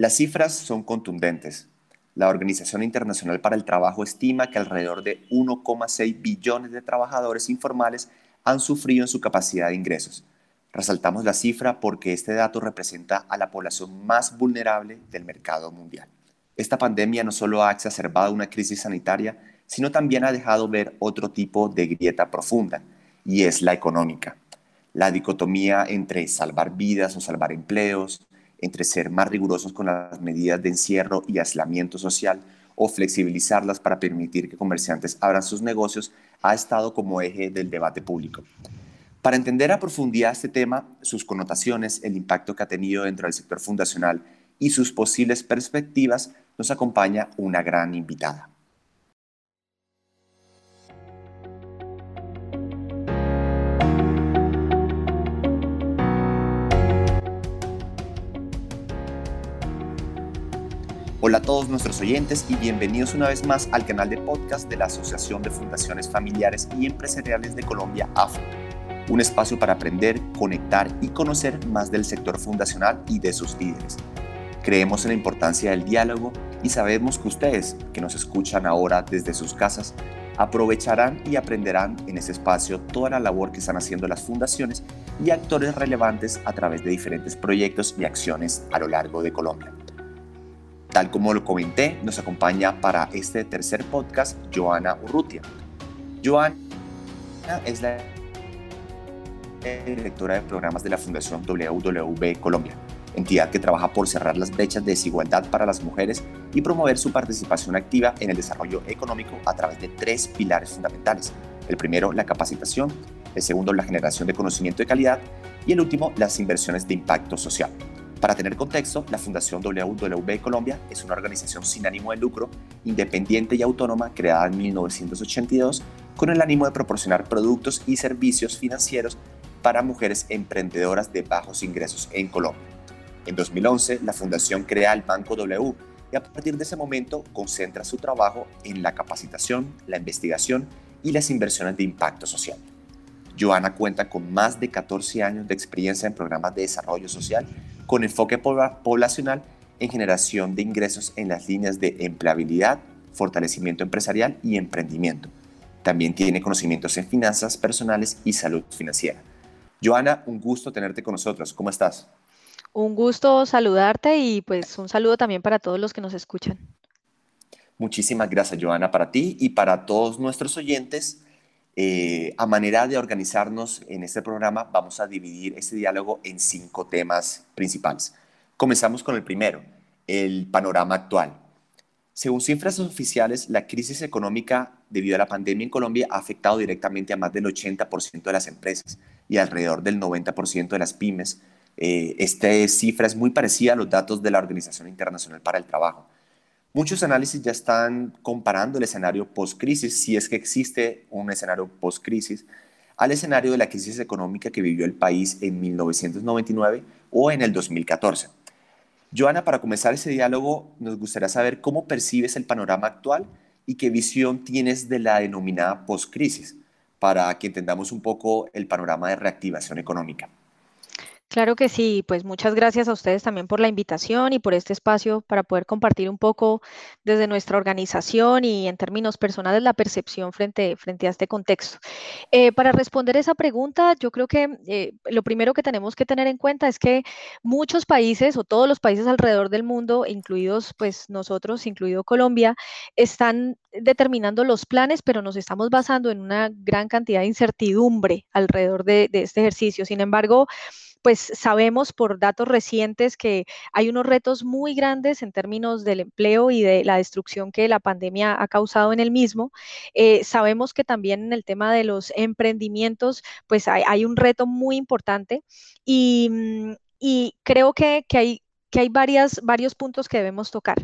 Las cifras son contundentes. La Organización Internacional para el Trabajo estima que alrededor de 1,6 billones de trabajadores informales han sufrido en su capacidad de ingresos. Resaltamos la cifra porque este dato representa a la población más vulnerable del mercado mundial. Esta pandemia no solo ha exacerbado una crisis sanitaria, sino también ha dejado ver otro tipo de grieta profunda, y es la económica. La dicotomía entre salvar vidas o salvar empleos, entre ser más rigurosos con las medidas de encierro y aislamiento social o flexibilizarlas para permitir que comerciantes abran sus negocios, ha estado como eje del debate público. Para entender a profundidad este tema, sus connotaciones, el impacto que ha tenido dentro del sector fundacional y sus posibles perspectivas, nos acompaña una gran invitada. Hola a todos nuestros oyentes y bienvenidos una vez más al canal de podcast de la Asociación de Fundaciones Familiares y Empresariales de Colombia, AFO, un espacio para aprender, conectar y conocer más del sector fundacional y de sus líderes. Creemos en la importancia del diálogo y sabemos que ustedes, que nos escuchan ahora desde sus casas, aprovecharán y aprenderán en ese espacio toda la labor que están haciendo las fundaciones y actores relevantes a través de diferentes proyectos y acciones a lo largo de Colombia. Tal como lo comenté, nos acompaña para este tercer podcast Joana Urrutia. Joana es la directora de programas de la Fundación WWB Colombia, entidad que trabaja por cerrar las brechas de desigualdad para las mujeres y promover su participación activa en el desarrollo económico a través de tres pilares fundamentales. El primero, la capacitación, el segundo, la generación de conocimiento de calidad y el último, las inversiones de impacto social. Para tener contexto, la Fundación WWB Colombia es una organización sin ánimo de lucro, independiente y autónoma creada en 1982 con el ánimo de proporcionar productos y servicios financieros para mujeres emprendedoras de bajos ingresos en Colombia. En 2011, la Fundación crea el Banco W y a partir de ese momento concentra su trabajo en la capacitación, la investigación y las inversiones de impacto social. Joana cuenta con más de 14 años de experiencia en programas de desarrollo social con enfoque poblacional en generación de ingresos en las líneas de empleabilidad, fortalecimiento empresarial y emprendimiento. También tiene conocimientos en finanzas personales y salud financiera. Joana, un gusto tenerte con nosotros. ¿Cómo estás? Un gusto saludarte y pues un saludo también para todos los que nos escuchan. Muchísimas gracias, Joana, para ti y para todos nuestros oyentes. Eh, a manera de organizarnos en este programa, vamos a dividir este diálogo en cinco temas principales. Comenzamos con el primero, el panorama actual. Según cifras oficiales, la crisis económica debido a la pandemia en Colombia ha afectado directamente a más del 80% de las empresas y alrededor del 90% de las pymes. Eh, esta cifra es muy parecida a los datos de la Organización Internacional para el Trabajo. Muchos análisis ya están comparando el escenario post-crisis, si es que existe un escenario post-crisis, al escenario de la crisis económica que vivió el país en 1999 o en el 2014. Joana, para comenzar ese diálogo, nos gustaría saber cómo percibes el panorama actual y qué visión tienes de la denominada post-crisis, para que entendamos un poco el panorama de reactivación económica. Claro que sí, pues muchas gracias a ustedes también por la invitación y por este espacio para poder compartir un poco desde nuestra organización y en términos personales la percepción frente, frente a este contexto. Eh, para responder esa pregunta, yo creo que eh, lo primero que tenemos que tener en cuenta es que muchos países o todos los países alrededor del mundo, incluidos pues nosotros, incluido Colombia, están determinando los planes, pero nos estamos basando en una gran cantidad de incertidumbre alrededor de, de este ejercicio. Sin embargo, pues sabemos por datos recientes que hay unos retos muy grandes en términos del empleo y de la destrucción que la pandemia ha causado en el mismo. Eh, sabemos que también en el tema de los emprendimientos, pues hay, un reto muy importante y, mm, creo que, hay que hay varias, varios puntos que debemos tocar.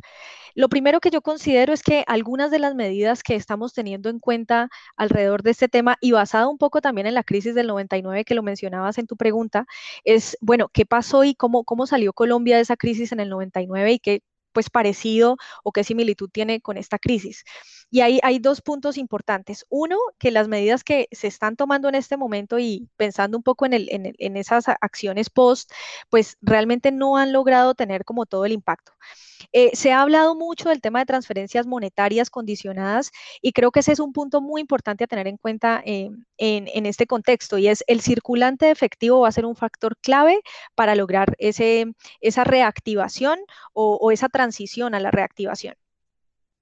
Lo primero que yo considero es que algunas de las medidas que estamos teniendo en cuenta alrededor de este tema y basado un poco también en la crisis del 99 que lo mencionabas en tu pregunta, es, bueno, ¿qué pasó y cómo, cómo salió Colombia de esa crisis en el 99 y qué pues parecido o qué similitud tiene con esta crisis? Y hay, hay dos puntos importantes. Uno, que las medidas que se están tomando en este momento y pensando un poco en, esas acciones post, pues realmente no han logrado tener como todo el impacto. Eh, se ha hablado mucho del tema de transferencias monetarias condicionadas y creo que ese es un punto muy importante a tener en cuenta eh, en, este contexto y es el circulante efectivo va a ser un factor clave para lograr esa reactivación o esa transición a la reactivación.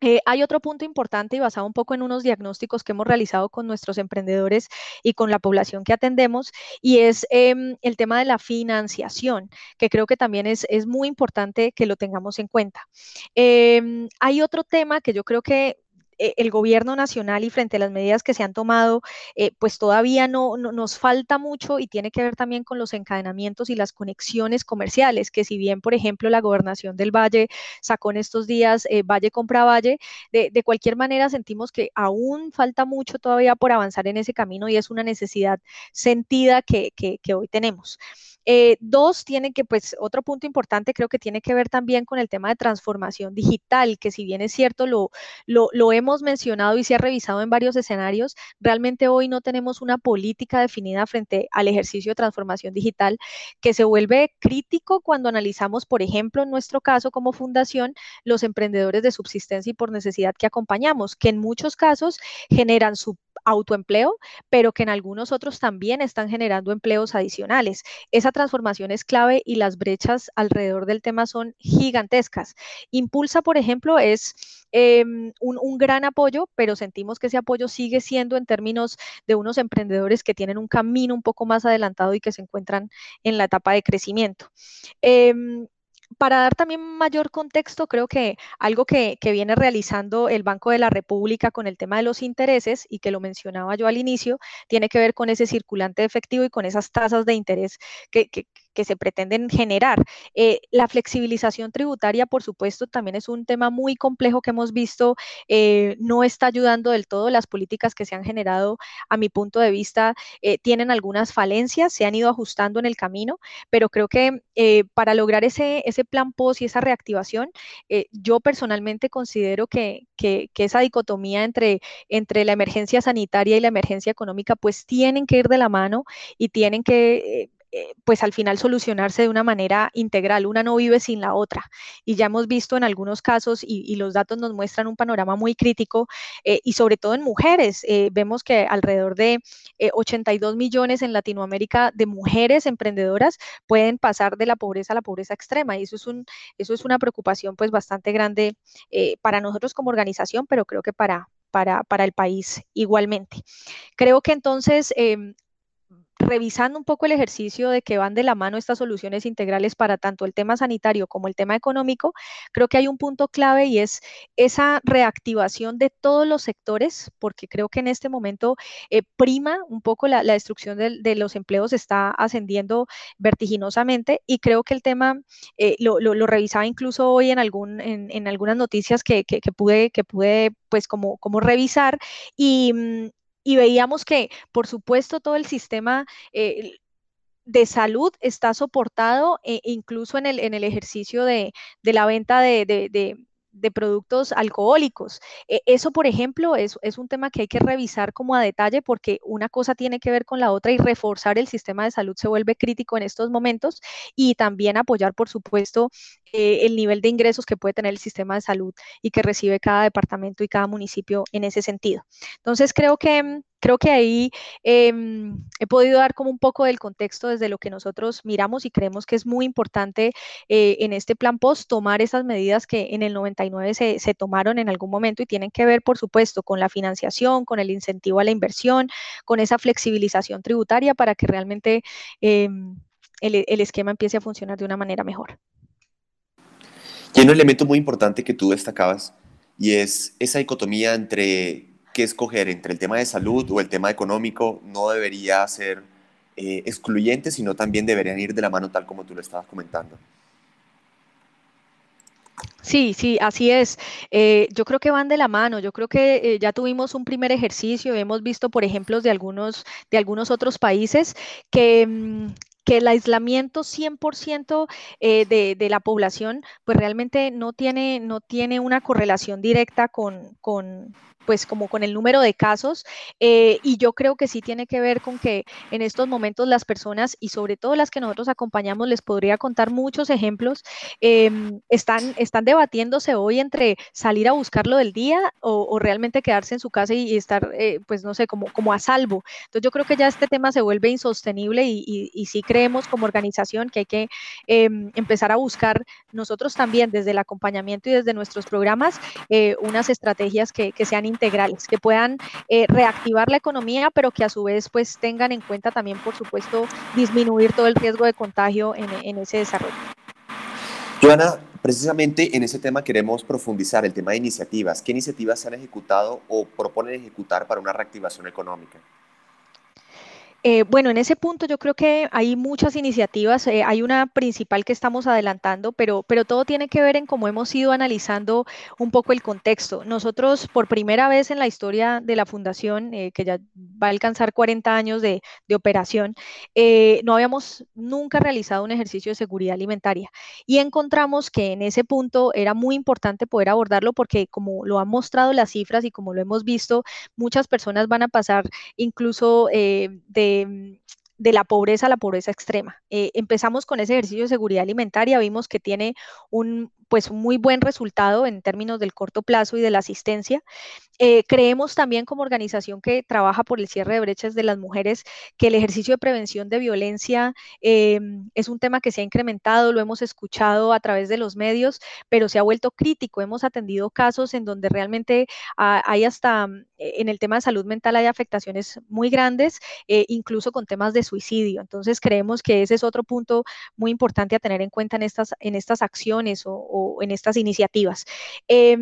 Eh, hay otro punto importante y basado un poco en unos diagnósticos que hemos realizado con nuestros emprendedores y con la población que atendemos, y es em, el tema de la financiación, que creo que también es, es muy importante que lo tengamos en cuenta. Em, hay otro tema que yo creo que eh, el gobierno nacional y frente a las medidas que se han tomado, eh, pues todavía no, nos falta mucho y tiene que ver también con los encadenamientos y las conexiones comerciales, que si bien, por ejemplo, la gobernación del Valle sacó en estos días eh, Valle compra Valle, de, cualquier manera sentimos que aún falta mucho todavía por avanzar en ese camino y es una necesidad sentida que hoy tenemos. Eh, dos, tiene que, pues, otro punto importante creo que tiene que ver también con el tema de transformación digital, que si bien es cierto, lo, lo, hemos mencionado y se ha revisado en varios escenarios, realmente hoy no tenemos una política definida frente al ejercicio de transformación digital que se vuelve crítico cuando analizamos, por ejemplo, en nuestro caso como fundación, los emprendedores de subsistencia y por necesidad que acompañamos, que en muchos casos generan su autoempleo, pero que en algunos otros también están generando empleos adicionales. Esa transformación es clave y las brechas alrededor del tema son gigantescas. Impulsa, por ejemplo, es em, un, un, gran apoyo, pero sentimos que ese apoyo sigue siendo en términos de unos emprendedores que tienen un camino un poco más adelantado y que se encuentran en la etapa de crecimiento. Em, para dar también mayor contexto, creo que algo que, viene realizando el Banco de la República con el tema de los intereses, y que lo mencionaba yo al inicio, tiene que ver con ese circulante efectivo y con esas tasas de interés que, se pretenden generar. Eh, la flexibilización tributaria, por supuesto, también es un tema muy complejo que hemos visto, eh, no está ayudando del todo. Las políticas que se han generado, a mi punto de vista, eh, tienen algunas falencias, se han ido ajustando en el camino, pero creo que para lograr ese, ese plan POS y esa reactivación, yo personalmente considero que, que, que, esa dicotomía entre, entre la emergencia sanitaria y la emergencia económica, pues tienen que ir de la mano y tienen que eh, pues al final solucionarse de una manera integral. Una no vive sin la otra. Y ya hemos visto en algunos casos, y, los datos nos muestran un panorama muy crítico, eh, y sobre todo en mujeres. Eh, vemos que alrededor de 82 millones en Latinoamérica de mujeres emprendedoras pueden pasar de la pobreza a la pobreza extrema. Y eso es, un, eso es una preocupación pues bastante grande para nosotros como organización, pero creo que para, para, para, el país igualmente. Creo que entonces em, revisando un poco el ejercicio de que van de la mano estas soluciones integrales para tanto el tema sanitario como el tema económico, creo que hay un punto clave y es esa reactivación de todos los sectores, porque creo que en este momento eh, prima un poco la, destrucción de, los empleos, está ascendiendo vertiginosamente y creo que el tema eh, lo, revisaba incluso hoy en, algunas noticias que, pude, que pude pues como, como revisar y, mm, y veíamos que, por supuesto, todo el sistema eh, de salud está soportado e incluso en el, en el ejercicio de, la venta de, de productos alcohólicos. E, eso, por ejemplo, es, es, un tema que hay que revisar como a detalle porque una cosa tiene que ver con la otra y reforzar el sistema de salud se vuelve crítico en estos momentos y también apoyar, por supuesto, eh, el nivel de ingresos que puede tener el sistema de salud y que recibe cada departamento y cada municipio en ese sentido. Entonces, creo que creo que ahí em, he podido dar como un poco del contexto desde lo que nosotros miramos y creemos que es muy importante eh, en este plan post tomar esas medidas que en el 99 se, se, tomaron en algún momento y tienen que ver, por supuesto, con la financiación, con el incentivo a la inversión, con esa flexibilización tributaria para que realmente em, el, el esquema empiece a funcionar de una manera mejor. Y hay un elemento muy importante que tú destacabas y es esa dicotomía entre que escoger entre el tema de salud o el tema económico no debería ser eh, excluyente, sino también deberían ir de la mano tal como tú lo estabas comentando. Sí, sí, así es. Eh, yo creo que van de la mano. Yo creo que eh, ya tuvimos un primer ejercicio. Hemos visto, por ejemplo, de algunos, de algunos otros países que, mm, que el aislamiento 100% eh, de, de, la población, pues realmente no tiene, no tiene una correlación directa con, con pues como con el número de casos eh, y yo creo que sí tiene que ver con que en estos momentos las personas y sobre todo las que nosotros acompañamos, les podría contar muchos ejemplos, eh, están, están debatiéndose hoy entre salir a buscarlo del día o, realmente quedarse en su casa y, y estar, eh, pues no sé, como, como a salvo. Entonces yo creo que ya este tema se vuelve insostenible y, y, y sí creemos como organización que hay que em, empezar a buscar nosotros también desde el acompañamiento y desde nuestros programas eh, unas estrategias que, sean integrales, que puedan eh, reactivar la economía, pero que a su vez pues tengan en cuenta también, por supuesto, disminuir todo el riesgo de contagio en, en ese desarrollo. Joana, precisamente en ese tema queremos profundizar el tema de iniciativas. ¿Qué iniciativas se han ejecutado o proponen ejecutar para una reactivación económica? Eh, bueno, en ese punto yo creo que hay muchas iniciativas, eh, hay una principal que estamos adelantando, pero, pero todo tiene que ver en cómo hemos ido analizando un poco el contexto. Nosotros, por primera vez en la historia de la fundación, eh, que ya va a alcanzar 40 años de, de operación, eh, no habíamos nunca realizado un ejercicio de seguridad alimentaria y encontramos que en ese punto era muy importante poder abordarlo porque como lo han mostrado las cifras y como lo hemos visto, muchas personas van a pasar incluso de de, la pobreza a la pobreza extrema. Eh, empezamos con ese ejercicio de seguridad alimentaria, vimos que tiene un pues muy buen resultado en términos del corto plazo y de la asistencia. Eh, creemos también como organización que trabaja por el cierre de brechas de las mujeres que el ejercicio de prevención de violencia eh, es un tema que se ha incrementado, lo hemos escuchado a través de los medios, pero se ha vuelto crítico. Hemos atendido casos en donde realmente hay hasta, en el tema de salud mental hay afectaciones muy grandes, eh, incluso con temas de suicidio. Entonces creemos que ese es otro punto muy importante a tener en cuenta en estas, en estas acciones o en estas iniciativas. Eh,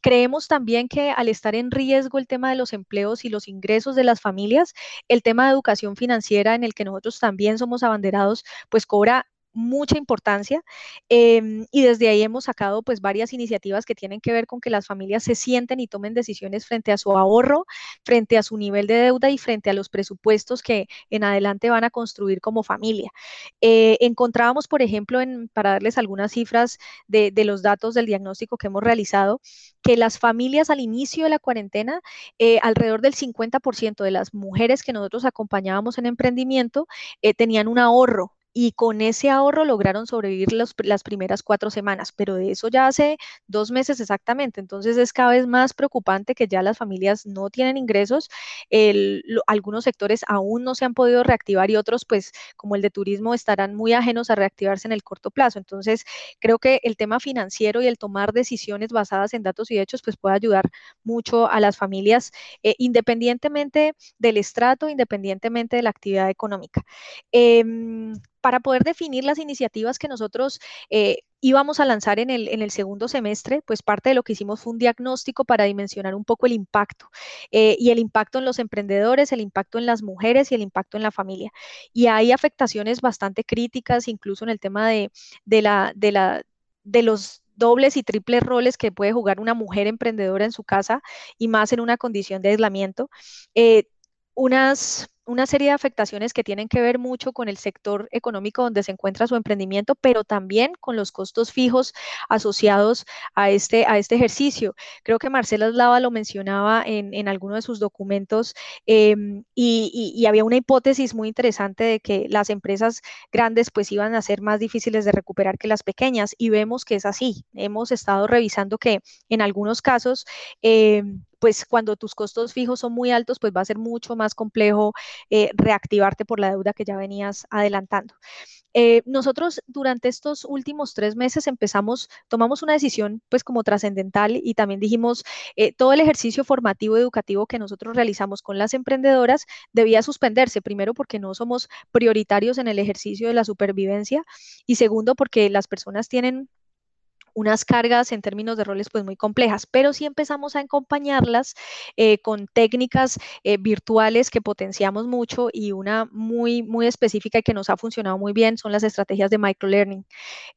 creemos también que al estar en riesgo el tema de los empleos y los ingresos de las familias, el tema de educación financiera en el que nosotros también somos abanderados, pues cobra mucha importancia eh, y desde ahí hemos sacado pues varias iniciativas que tienen que ver con que las familias se sienten y tomen decisiones frente a su ahorro, frente a su nivel de deuda y frente a los presupuestos que en adelante van a construir como familia. Eh, encontrábamos, por ejemplo, en, para darles algunas cifras de, de, los datos del diagnóstico que hemos realizado, que las familias al inicio de la cuarentena, eh, alrededor del 50% de las mujeres que nosotros acompañábamos en emprendimiento eh, tenían un ahorro y con ese ahorro lograron sobrevivir los, las primeras cuatro semanas, pero de eso ya hace dos meses exactamente. Entonces es cada vez más preocupante que ya las familias no tienen ingresos, el, lo, algunos sectores aún no se han podido reactivar y otros, pues como el de turismo, estarán muy ajenos a reactivarse en el corto plazo. Entonces creo que el tema financiero y el tomar decisiones basadas en datos y hechos, pues puede ayudar mucho a las familias, eh, independientemente del estrato, independientemente de la actividad económica. Eh, para poder definir las iniciativas que nosotros eh, íbamos a lanzar en el, en el, segundo semestre, pues parte de lo que hicimos fue un diagnóstico para dimensionar un poco el impacto eh, y el impacto en los emprendedores, el impacto en las mujeres y el impacto en la familia. Y hay afectaciones bastante críticas, incluso en el tema de, de, la, de, la, de los dobles y triples roles que puede jugar una mujer emprendedora en su casa y más en una condición de aislamiento. Eh, unas una serie de afectaciones que tienen que ver mucho con el sector económico donde se encuentra su emprendimiento, pero también con los costos fijos asociados a este, a este ejercicio. Creo que Marcela Slava lo mencionaba en, en alguno de sus documentos eh, y, había una hipótesis muy interesante de que las empresas grandes pues iban a ser más difíciles de recuperar que las pequeñas y vemos que es así. Hemos estado revisando que en algunos casos eh, pues cuando tus costos fijos son muy altos, pues va a ser mucho más complejo eh, reactivarte por la deuda que ya venías adelantando. Eh, nosotros durante estos últimos tres meses empezamos, tomamos una decisión pues como trascendental y también dijimos, eh, todo el ejercicio formativo educativo que nosotros realizamos con las emprendedoras debía suspenderse, primero porque no somos prioritarios en el ejercicio de la supervivencia y segundo porque las personas tienen unas cargas en términos de roles pues muy complejas, pero sí empezamos a acompañarlas eh, con técnicas eh, virtuales que potenciamos mucho y una muy, muy específica y que nos ha funcionado muy bien son las estrategias de microlearning.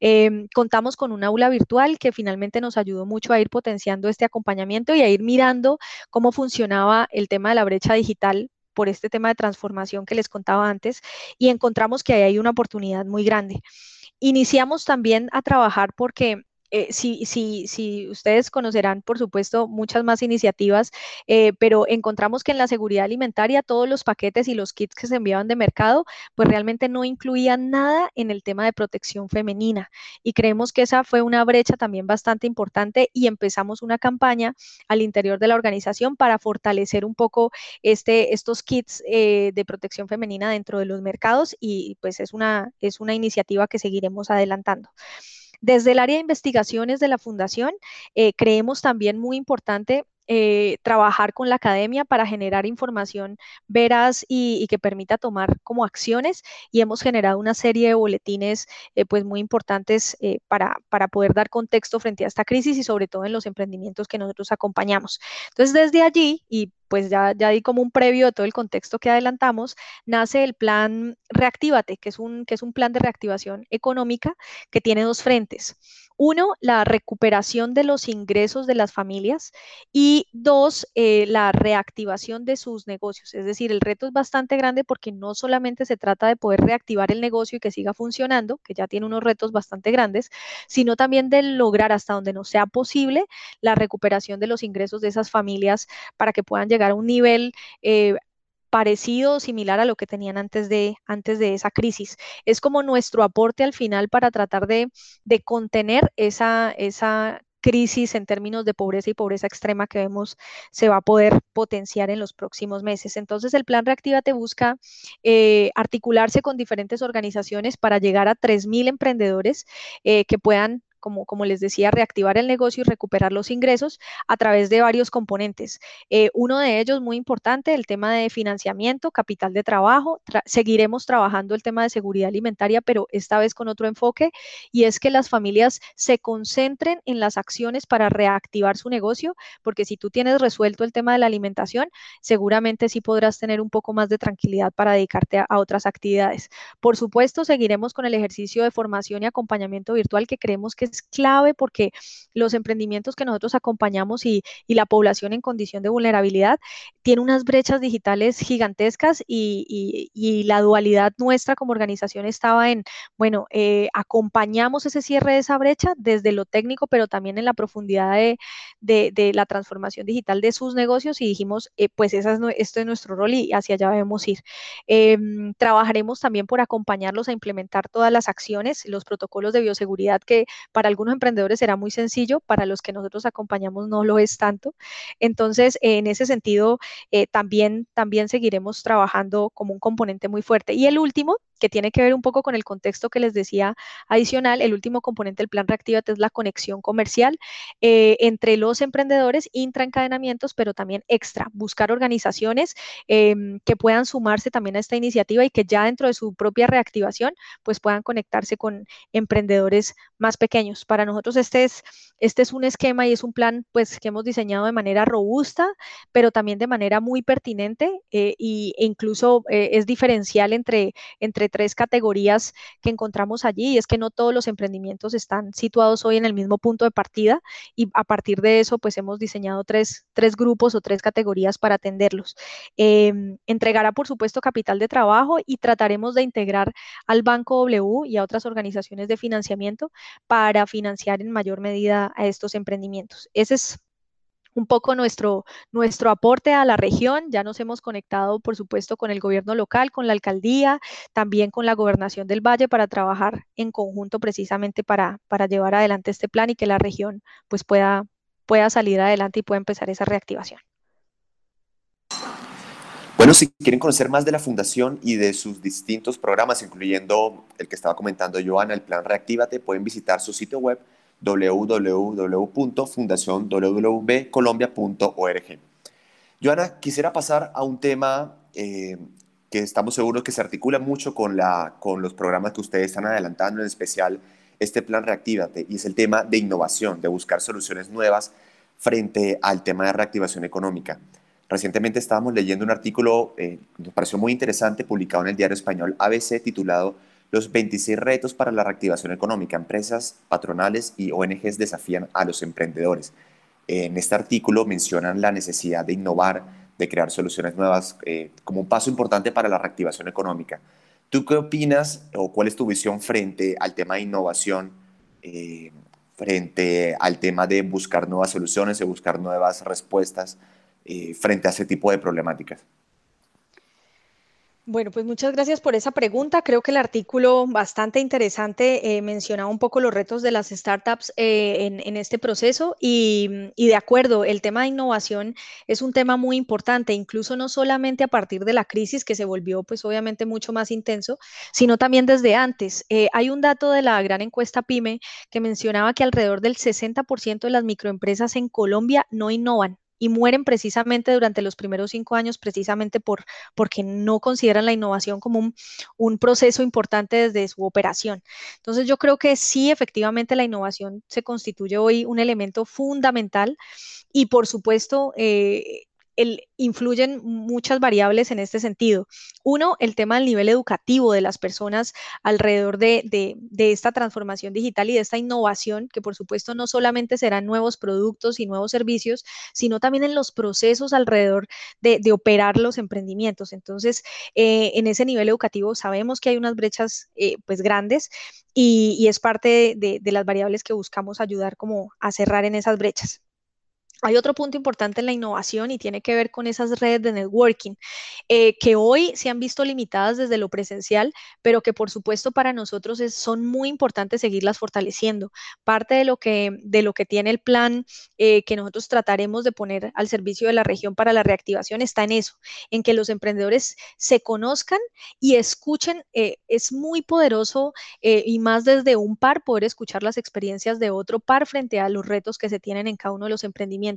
Eh, contamos con un aula virtual que finalmente nos ayudó mucho a ir potenciando este acompañamiento y a ir mirando cómo funcionaba el tema de la brecha digital por este tema de transformación que les contaba antes y encontramos que ahí hay una oportunidad muy grande. Iniciamos también a trabajar porque eh, si, si, ustedes conocerán, por supuesto, muchas más iniciativas, eh, pero encontramos que en la seguridad alimentaria todos los paquetes y los kits que se enviaban de mercado, pues realmente no incluían nada en el tema de protección femenina. Y creemos que esa fue una brecha también bastante importante y empezamos una campaña al interior de la organización para fortalecer un poco este, estos kits eh, de protección femenina dentro de los mercados y pues es una, es una iniciativa que seguiremos adelantando. Desde el área de investigaciones de la Fundación, eh, creemos también muy importante eh, trabajar con la academia para generar información veraz y, que permita tomar como acciones y hemos generado una serie de boletines eh, pues muy importantes para, para poder dar contexto frente a esta crisis y sobre todo en los emprendimientos que nosotros acompañamos. Entonces, desde allí y pues ya, ya di como un previo de todo el contexto que adelantamos, nace el plan Reactívate, que es un, que es un plan de reactivación económica que tiene dos frentes. Uno, la recuperación de los ingresos de las familias y dos, eh, la reactivación de sus negocios. Es decir, el reto es bastante grande porque no solamente se trata de poder reactivar el negocio y que siga funcionando, que ya tiene unos retos bastante grandes, sino también de lograr hasta donde no sea posible la recuperación de los ingresos de esas familias para que puedan llegar a un nivel eh, parecido o similar a lo que tenían antes de, antes de esa crisis. Es como nuestro aporte al final para tratar de, contener esa, esa crisis en términos de pobreza y pobreza extrema que vemos se va a poder potenciar en los próximos meses. Entonces, el plan Reactiva te busca eh, articularse con diferentes organizaciones para llegar a 3.000 emprendedores eh, que puedan como, como les decía, reactivar el negocio y recuperar los ingresos a través de varios componentes. Eh, uno de ellos, muy importante, el tema de financiamiento, capital de trabajo. seguiremos trabajando el tema de seguridad alimentaria, pero esta vez con otro enfoque, y es que las familias se concentren en las acciones para reactivar su negocio, porque si tú tienes resuelto el tema de la alimentación, seguramente sí podrás tener un poco más de tranquilidad para dedicarte a, a otras actividades. Por supuesto, seguiremos con el ejercicio de formación y acompañamiento virtual que creemos que clave porque los emprendimientos que nosotros acompañamos y, la población en condición de vulnerabilidad tiene unas brechas digitales gigantescas y, la dualidad nuestra como organización estaba en, bueno, eh, acompañamos ese cierre de esa brecha desde lo técnico, pero también en la profundidad de, la transformación digital de sus negocios y dijimos, eh, pues esa es, esto es nuestro rol y hacia allá debemos ir. Em, trabajaremos también por acompañarlos a implementar todas las acciones, los protocolos de bioseguridad que para algunos emprendedores será muy sencillo, para los que nosotros acompañamos no lo es tanto. Entonces, en ese sentido, eh, también, también seguiremos trabajando como un componente muy fuerte. Y el último, que tiene que ver un poco con el contexto que les decía adicional, el último componente del plan Reactivate es la conexión comercial eh, entre los emprendedores, intraencadenamientos, pero también extra, buscar organizaciones em, que puedan sumarse también a esta iniciativa y que ya dentro de su propia reactivación, pues puedan conectarse con emprendedores más pequeños. Para nosotros este es, este es un esquema y es un plan pues que hemos diseñado de manera robusta, pero también de manera muy pertinente eh, e incluso eh, es diferencial entre, entre tres categorías que encontramos allí y es que no todos los emprendimientos están situados hoy en el mismo punto de partida y a partir de eso pues hemos diseñado tres, grupos o tres categorías para atenderlos. Em, entregará por supuesto capital de trabajo y trataremos de integrar al Banco W y a otras organizaciones de financiamiento para financiar en mayor medida a estos emprendimientos. Ese es un poco nuestro, nuestro aporte a la región. Ya nos hemos conectado, por supuesto, con el gobierno local, con la alcaldía, también con la gobernación del Valle para trabajar en conjunto precisamente para, para llevar adelante este plan y que la región pues pueda, pueda salir adelante y pueda empezar esa reactivación. Bueno, si quieren conocer más de la fundación y de sus distintos programas, incluyendo el que estaba comentando Joana, el plan Reactívate, pueden visitar su sitio web www.fundacionwwbcolombia.org. Joana, quisiera pasar a un tema eh, que estamos seguros que se articula mucho con, la, con los programas que ustedes están adelantando, en especial este plan Reactívate, y es el tema de innovación, de buscar soluciones nuevas frente al tema de reactivación económica. Recientemente estábamos leyendo un artículo eh, nos pareció muy interesante, publicado en el diario español ABC, titulado los 26 retos para la reactivación económica. Empresas, patronales y ONGs desafían a los emprendedores. En este artículo mencionan la necesidad de innovar, de crear soluciones nuevas eh, como un paso importante para la reactivación económica. ¿Tú qué opinas o cuál es tu visión frente al tema de innovación, eh, frente al tema de buscar nuevas soluciones y buscar nuevas respuestas eh, frente a ese tipo de problemáticas? Bueno, pues muchas gracias por esa pregunta. Creo que el artículo bastante interesante eh, mencionaba un poco los retos de las startups eh, en, este proceso y, de acuerdo, el tema de innovación es un tema muy importante, incluso no solamente a partir de la crisis que se volvió pues obviamente mucho más intenso, sino también desde antes. Eh, hay un dato de la gran encuesta PYME que mencionaba que alrededor del 60% de las microempresas en Colombia no innovan y mueren precisamente durante los primeros cinco años, precisamente por, porque no consideran la innovación como un, un, proceso importante desde su operación. Entonces yo creo que sí, efectivamente, la innovación se constituye hoy un elemento fundamental y por supuesto, eh, influyen muchas variables en este sentido. Uno, el tema del nivel educativo de las personas alrededor de, esta transformación digital y de esta innovación, que por supuesto no solamente serán nuevos productos y nuevos servicios, sino también en los procesos alrededor de, operar los emprendimientos. Entonces, eh, en ese nivel educativo sabemos que hay unas brechas eh, pues grandes y, y es parte de, las variables que buscamos ayudar como a cerrar en esas brechas. Hay otro punto importante en la innovación y tiene que ver con esas redes de networking, eh, que hoy se han visto limitadas desde lo presencial, pero que por supuesto para nosotros son muy importantes seguirlas fortaleciendo. Parte de lo que, de lo que tiene el plan eh, que nosotros trataremos de poner al servicio de la región para la reactivación está en eso, en que los emprendedores se conozcan y escuchen. Eh, es muy poderoso y más desde un par poder escuchar las experiencias de otro par frente a los retos que se tienen en cada uno de los emprendimientos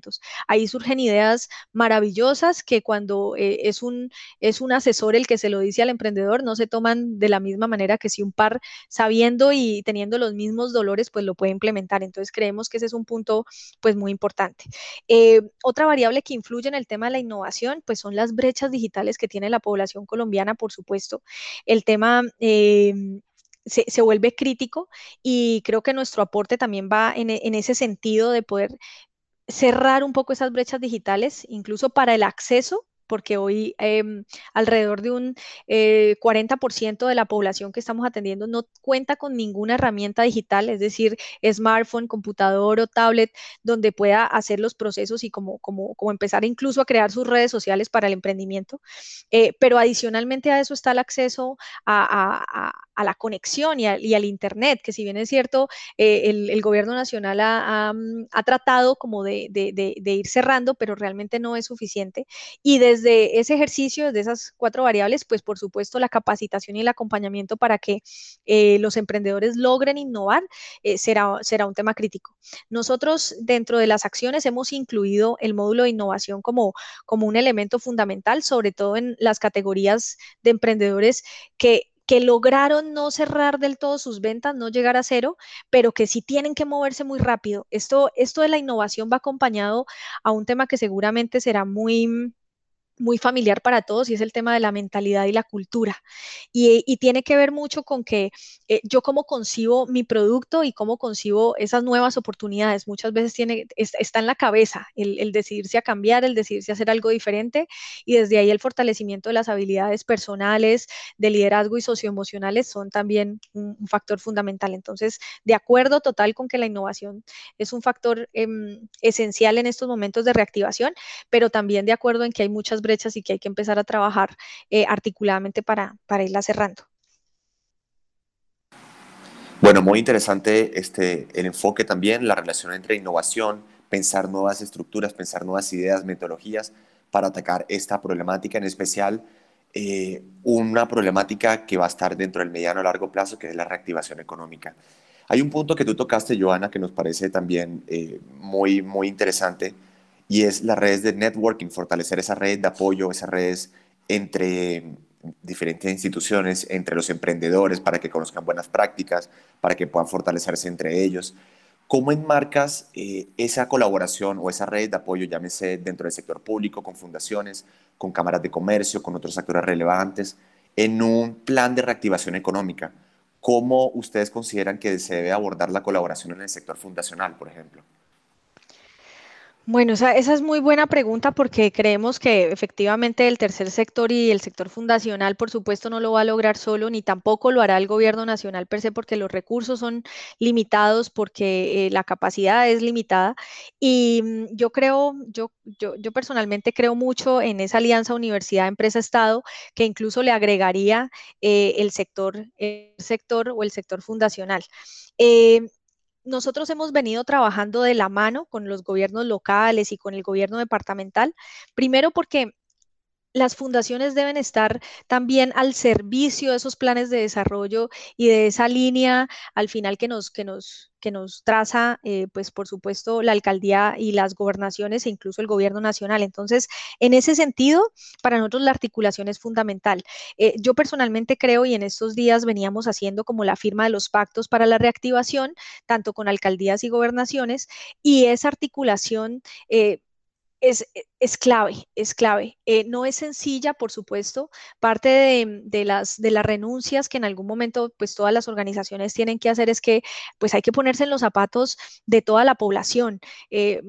Ahí surgen ideas maravillosas que cuando eh, es, un, es un asesor el que se lo dice al emprendedor, no se toman de la misma manera que si un par sabiendo y teniendo los mismos dolores, pues lo puede implementar. Entonces creemos que ese es un punto pues muy importante. Eh, otra variable que influye en el tema de la innovación, pues son las brechas digitales que tiene la población colombiana, por supuesto. El tema... Em, se, se, vuelve crítico y creo que nuestro aporte también va en, ese sentido de poder cerrar un poco esas brechas digitales, incluso para el acceso porque hoy em, alrededor de un 40% eh, de la población que estamos atendiendo no cuenta con ninguna herramienta digital, es decir, smartphone, computador o tablet, donde pueda hacer los procesos y como, como, como empezar incluso a crear sus redes sociales para el emprendimiento. Eh, pero adicionalmente a eso está el acceso a, la conexión y, al Internet, que si bien es cierto, eh, el, gobierno nacional ha, tratado como de, ir cerrando, pero realmente no es suficiente. Y desde desde ese ejercicio, desde esas cuatro variables, pues por supuesto la capacitación y el acompañamiento para que eh, los emprendedores logren innovar eh, será, será un tema crítico. Nosotros dentro de las acciones hemos incluido el módulo de innovación como, como un elemento fundamental, sobre todo en las categorías de emprendedores que que lograron no cerrar del todo sus ventas, no llegar a cero, pero que sí tienen que moverse muy rápido. Esto, esto de la innovación va acompañado a un tema que seguramente será muy, muy familiar para todos y es el tema de la mentalidad y la cultura. Y, tiene que ver mucho con que eh, yo cómo concibo mi producto y cómo concibo esas nuevas oportunidades. Muchas veces tiene, está en la cabeza el, decidirse a cambiar, el decidirse a hacer algo diferente y desde ahí el fortalecimiento de las habilidades personales, de liderazgo y socioemocionales son también un, factor fundamental. Entonces, de acuerdo total con que la innovación es un factor em, esencial en estos momentos de reactivación, pero también de acuerdo en que hay muchas y que hay que empezar a trabajar eh, articuladamente para, para irla cerrando. Bueno, muy interesante este, el enfoque también, la relación entre innovación, pensar nuevas estructuras, pensar nuevas ideas, metodologías para atacar esta problemática, en especial eh, una problemática que va a estar dentro del mediano a largo plazo, que es la reactivación económica. Hay un punto que tú tocaste, Joana, que nos parece también eh, muy, muy interesante, y es las redes de networking, fortalecer esa red de apoyo, esas redes entre diferentes instituciones, entre los emprendedores, para que conozcan buenas prácticas, para que puedan fortalecerse entre ellos. ¿Cómo enmarcas eh, esa colaboración o esa red de apoyo, llámese dentro del sector público, con fundaciones, con cámaras de comercio, con otros actores relevantes, en un plan de reactivación económica? ¿Cómo ustedes consideran que se debe abordar la colaboración en el sector fundacional, por ejemplo? Bueno, esa, esa, es muy buena pregunta porque creemos que efectivamente el tercer sector y el sector fundacional, por supuesto, no lo va a lograr solo, ni tampoco lo hará el gobierno nacional per se, porque los recursos son limitados, porque eh, la capacidad es limitada. Y mm, yo creo, yo, yo, yo, personalmente creo mucho en esa alianza universidad-empresa-estado, que incluso le agregaría eh, el, sector, el sector o el sector fundacional. Eh, nosotros hemos venido trabajando de la mano con los gobiernos locales y con el gobierno departamental, primero porque las fundaciones deben estar también al servicio de esos planes de desarrollo y de esa línea al final que nos, que nos, que nos traza, eh, pues por supuesto, la alcaldía y las gobernaciones e incluso el gobierno nacional. Entonces, en ese sentido, para nosotros la articulación es fundamental. Eh, yo personalmente creo y en estos días veníamos haciendo como la firma de los pactos para la reactivación, tanto con alcaldías y gobernaciones, y esa articulación... Eh, es, e, es, clave, es clave. Eh, no es sencilla, por supuesto. Parte de, las, de las renuncias que en algún momento pues todas las organizaciones tienen que hacer es que pues hay que ponerse en los zapatos de toda la población. Eh,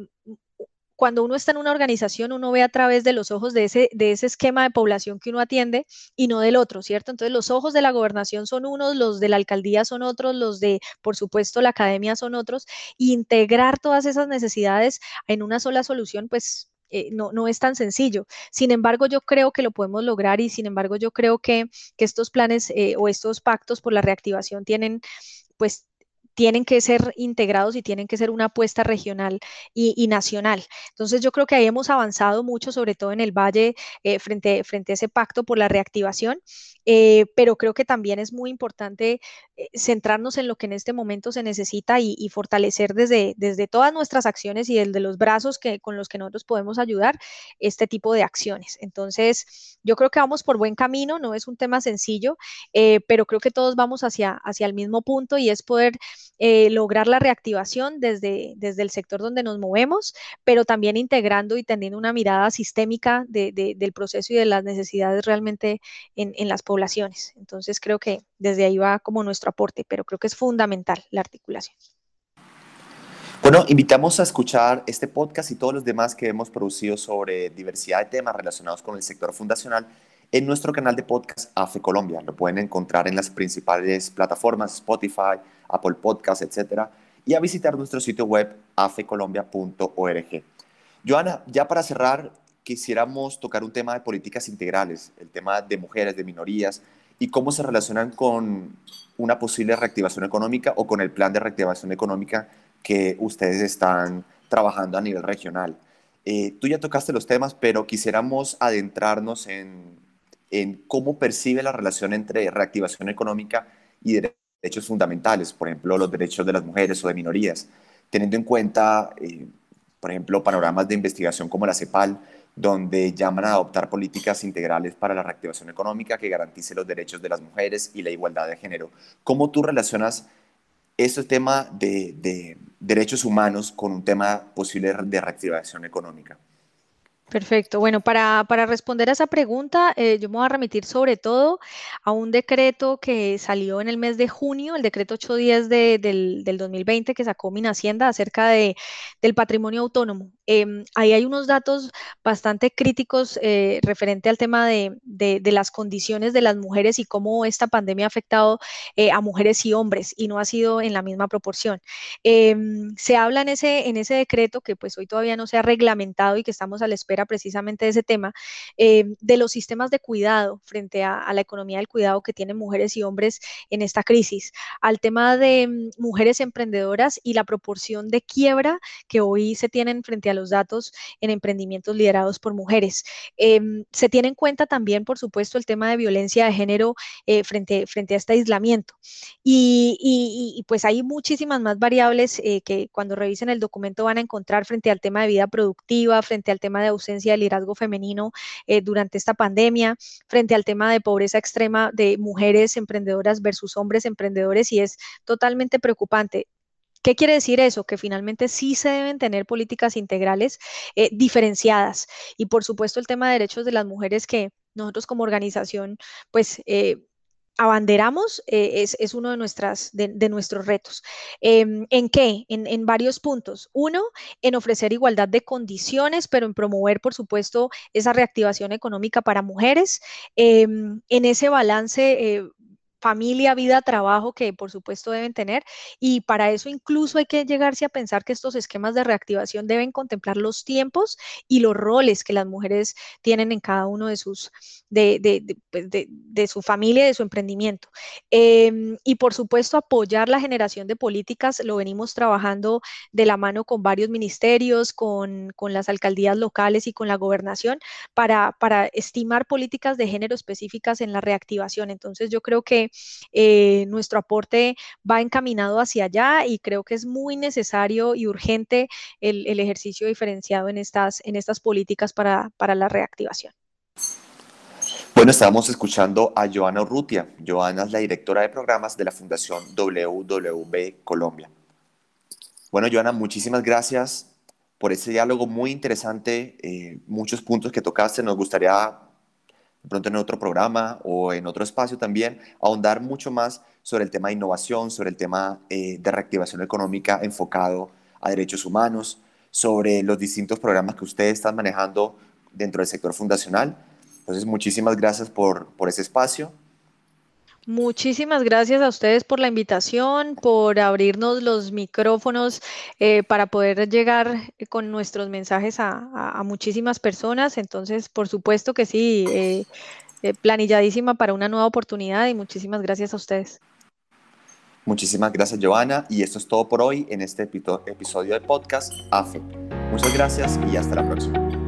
cuando uno está en una organización, uno ve a través de los ojos de ese, de ese esquema de población que uno atiende y no del otro, ¿cierto? Entonces, los ojos de la gobernación son unos, los de la alcaldía son otros, los de, por supuesto, la academia son otros. Integrar todas esas necesidades en una sola solución, pues eh, no, no, es tan sencillo. Sin embargo, yo creo que lo podemos lograr y sin embargo, yo creo que, que estos planes eh, o estos pactos por la reactivación tienen pues tienen que ser integrados y tienen que ser una apuesta regional y, nacional. Entonces yo creo que ahí hemos avanzado mucho, sobre todo en el Valle, eh, frente, frente a ese pacto por la reactivación, eh, pero creo que también es muy importante eh, centrarnos en lo que en este momento se necesita y, fortalecer desde, desde todas nuestras acciones y desde los brazos que, con los que nosotros podemos ayudar este tipo de acciones. Entonces yo creo que vamos por buen camino, no es un tema sencillo, pero creo que todos vamos hacia, hacia el mismo punto y es poder eh, lograr la reactivación desde, desde el sector donde nos movemos, pero también integrando y teniendo una mirada sistémica del proceso y de las necesidades realmente en, en las poblaciones. Entonces creo que desde ahí va como nuestro aporte, pero creo que es fundamental la articulación. Bueno, invitamos a escuchar este podcast y todos los demás que hemos producido sobre diversidad de temas relacionados con el sector fundacional en nuestro canal de podcast AFE Colombia. Lo pueden encontrar en las principales plataformas Spotify, Apple Podcasts, etc. Y a visitar nuestro sitio web afecolombia.org. Joana, ya para cerrar, quisiéramos tocar un tema de políticas integrales, el tema de mujeres, de minorías y cómo se relacionan con una posible reactivación económica o con el plan de reactivación económica que ustedes están trabajando a nivel regional. Eh, tú ya tocaste los temas, pero quisiéramos adentrarnos en, en cómo percibe la relación entre reactivación económica y derechos derechos fundamentales, por ejemplo, los derechos de las mujeres o de minorías, teniendo en cuenta, eh, por ejemplo, panoramas de investigación como la CEPAL, donde llaman a adoptar políticas integrales para la reactivación económica que garantice los derechos de las mujeres y la igualdad de género. ¿Cómo tú relacionas este tema de, de derechos humanos con un tema posible de reactivación económica? Perfecto. Bueno, para, responder a esa pregunta, eh, yo me voy a remitir sobre todo a un decreto que salió en el mes de junio, el decreto 810 de, del, del 2020 que sacó Hacienda acerca de, del patrimonio autónomo. Em, ahí hay unos datos bastante críticos eh, referente al tema de, las condiciones de las mujeres y cómo esta pandemia ha afectado eh, a mujeres y hombres y no ha sido en la misma proporción. Em, se habla en ese, en ese decreto que pues hoy todavía no se ha reglamentado y que estamos a la espera precisamente de ese tema, em, de los sistemas de cuidado frente a, a, la economía del cuidado que tienen mujeres y hombres en esta crisis, al tema de mujeres emprendedoras y la proporción de quiebra que hoy se tienen frente a los datos en emprendimientos liderados por mujeres. Em, se tiene en cuenta también, por supuesto, el tema de violencia de género eh, frente, frente a este aislamiento. Y, pues hay muchísimas más variables eh, que cuando revisen el documento van a encontrar frente al tema de vida productiva, frente al tema de ausencia de liderazgo femenino eh, durante esta pandemia, frente al tema de pobreza extrema de mujeres emprendedoras versus hombres emprendedores y es totalmente preocupante. ¿Qué quiere decir eso? Que finalmente sí se deben tener políticas integrales eh, diferenciadas. Y por supuesto el tema de derechos de las mujeres que nosotros como organización, pues... Eh, abanderamos eh, es, uno de, nuestros retos. Em, ¿En qué? En, varios puntos. Uno, en ofrecer igualdad de condiciones, pero en promover, por supuesto, esa reactivación económica para mujeres. Em, en ese balance familia, vida, trabajo que por supuesto deben tener. Y para eso incluso hay que llegarse a pensar que estos esquemas de reactivación deben contemplar los tiempos y los roles que las mujeres tienen en cada uno de sus, de, de, pues, su familia de su emprendimiento. Em, y por supuesto apoyar la generación de políticas, lo venimos trabajando de la mano con varios ministerios, con, con las alcaldías locales y con la gobernación para, para estimar políticas de género específicas en la reactivación. Entonces yo creo que eh, nuestro aporte va encaminado hacia allá y creo que es muy necesario y urgente el, ejercicio diferenciado en estas, en estas políticas para, para la reactivación. Bueno, estábamos escuchando a Joana Urrutia. Joana es la directora de programas de la Fundación WWB Colombia. Bueno, Joana, muchísimas gracias por este diálogo muy interesante, eh, muchos puntos que tocaste. Nos gustaría de pronto en otro programa o en otro espacio también, ahondar mucho más sobre el tema de innovación, sobre el tema eh, de reactivación económica enfocado a derechos humanos, sobre los distintos programas que ustedes están manejando dentro del sector fundacional. Entonces, muchísimas gracias por, por ese espacio. Muchísimas gracias a ustedes por la invitación, por abrirnos los micrófonos eh, para poder llegar con nuestros mensajes a, muchísimas personas. Entonces, por supuesto que sí, eh, eh, planilladísima para una nueva oportunidad y muchísimas gracias a ustedes. Muchísimas gracias, Joana. Y esto es todo por hoy en este episodio de podcast AFE. Muchas gracias y hasta la próxima.